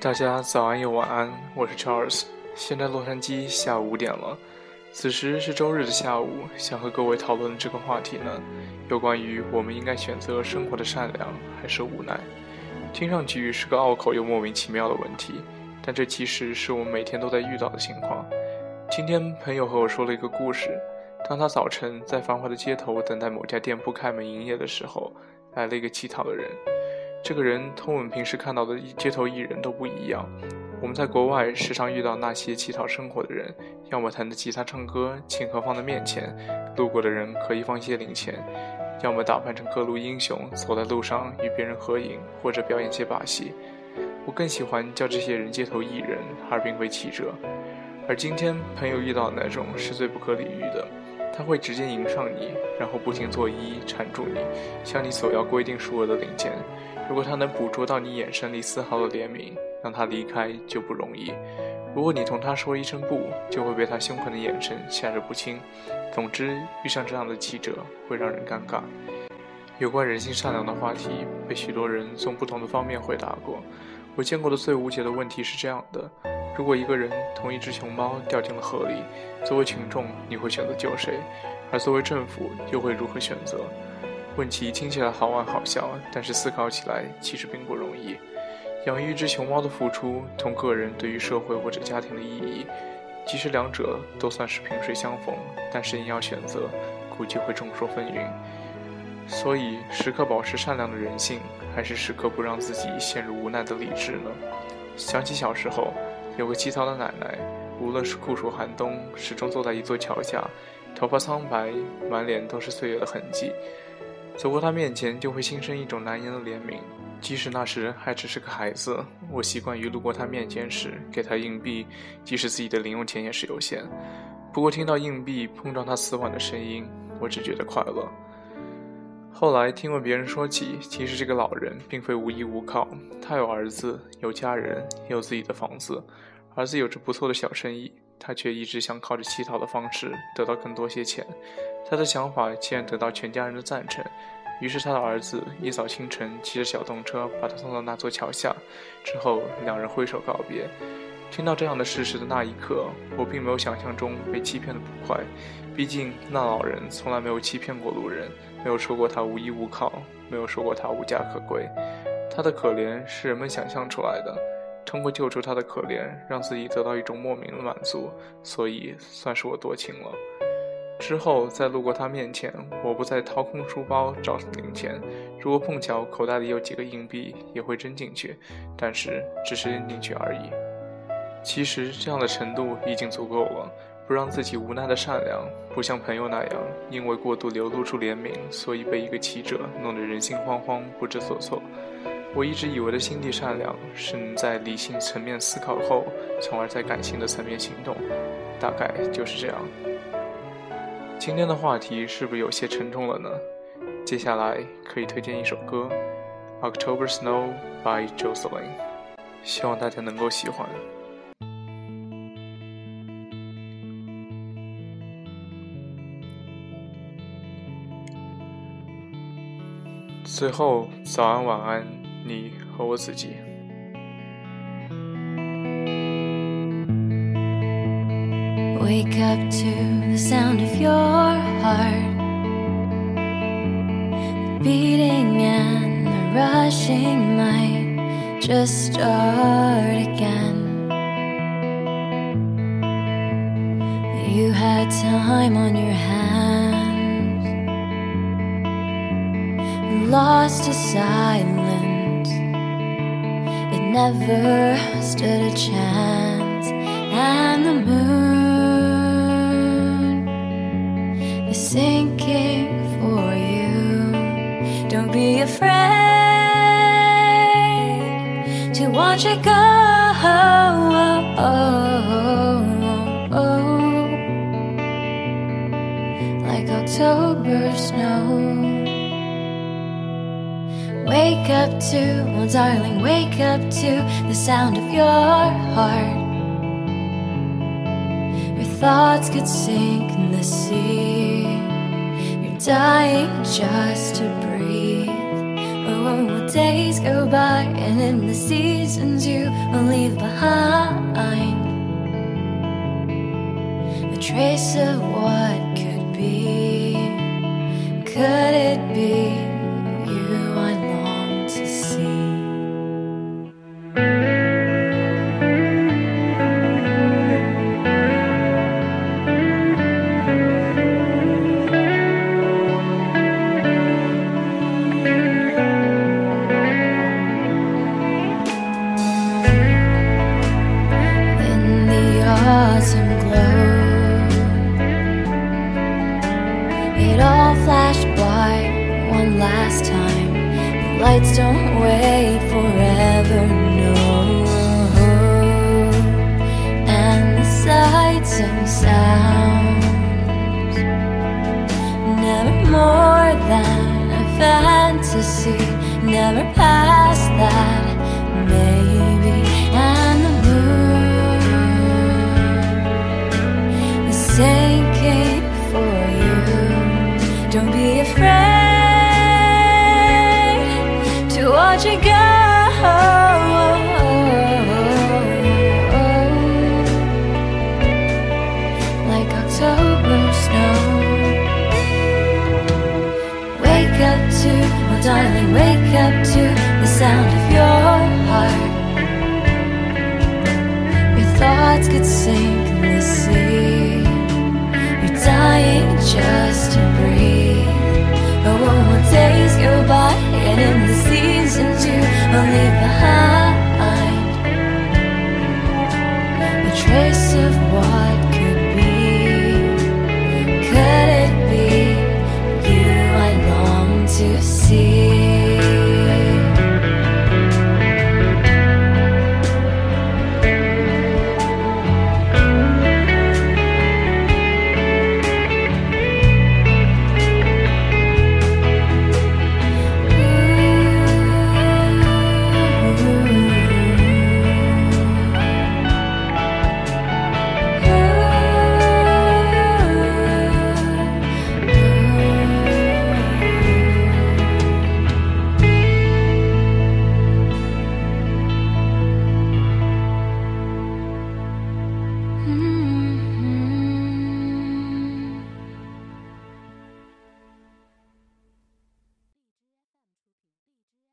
大家早安又晚安，我是 Charles。现在洛杉矶下午五点了，此时是周日的下午，想和各位讨论这个话题呢，有关于我们应该选择生活的善良还是无奈。听上去是个拗口又莫名其妙的问题，但这其实是我们每天都在遇到的情况。今天朋友和我说了一个故事，当他早晨在繁华的街头等待某家店铺开门营业的时候，来了一个乞讨的人。这个人同我们平时看到的街头艺人都不一样。我们在国外时常遇到那些乞讨生活的人，要么弹着吉他唱歌，请客放在面前，路过的人可以放些零钱；要么打扮成各路英雄，走在路上与别人合影，或者表演些把戏。我更喜欢叫这些人街头艺人，而并非乞者。而今天朋友遇到的那种是最不可理喻的。他会直接迎上你，然后不停作揖缠住你，向你索要规定数额的零钱。如果他能捕捉到你眼神里丝毫的怜悯，让他离开就不容易；如果你同他说一声不，就会被他凶狠的眼神吓得不轻。总之，遇上这样的记者会让人尴尬。有关人性善良的话题，被许多人从不同的方面回答过。我见过的最无解的问题是这样的。如果一个人同一只熊猫掉进了河里，作为群众，你会选择救谁？而作为政府，又会如何选择？问题听起来好玩好笑，但是思考起来其实并不容易。养育一只熊猫的付出，同个人对于社会或者家庭的意义，即使两者都算是萍水相逢，但是你要选择，估计会众说纷纭。所以，时刻保持善良的人性，还是时刻不让自己陷入无奈的理智呢？想起小时候。有个乞讨的奶奶，无论是酷暑寒冬，始终坐在一座桥下，头发苍白，满脸都是岁月的痕迹。走过她面前，就会心生一种难言的怜悯。即使那时还只是个孩子，我习惯于路过她面前时给她硬币，即使自己的零用钱也是有限。不过听到硬币碰撞她瓷碗的声音，我只觉得快乐。后来听闻别人说起，其实这个老人并非无依无靠，他有儿子，有家人，也有自己的房子。儿子有着不错的小生意，他却一直想靠着乞讨的方式得到更多些钱。他的想法竟然得到全家人的赞成，于是他的儿子一早清晨骑着小动车把他送到那座桥下，之后两人挥手告别。听到这样的事实的那一刻，我并没有想象中被欺骗的不快，毕竟那老人从来没有欺骗过路人，没有说过他无依无靠，没有说过他无家可归。他的可怜是人们想象出来的。通过救出他的可怜，让自己得到一种莫名的满足，所以算是我多情了。之后再路过他面前，我不再掏空书包找零钱，如果碰巧口袋里有几个硬币，也会扔进去，但是只是扔进去而已。其实这样的程度已经足够了，不让自己无奈的善良，不像朋友那样因为过度流露出怜悯，所以被一个乞者弄得人心惶惶，不知所措。我一直以为的心地善良，是能在理性层面思考后，从而在感性的层面行动，大概就是这样。今天的话题是不是有些沉重了呢？接下来可以推荐一首歌，《October Snow》by Jocelyn，希望大家能够喜欢。最后，早安，晚安。你和我自己。Wake up to the sound of your heart beating and the rushing might just start again. You had time on your hands, Lost to silence It never stood a chance. And the moon is sinking for you. Don't be afraid to watch it go. wake up to, oh darling, wake up to the sound of your heart. Your thoughts could sink in the sea. You're dying just to breathe. Oh, oh days go by, and in the seasons you will leave behind a trace of what. lights don't could sink in the sea. You're dying just to breathe. Oh, oh days go by, and in the seasons you will leave behind a trace of what.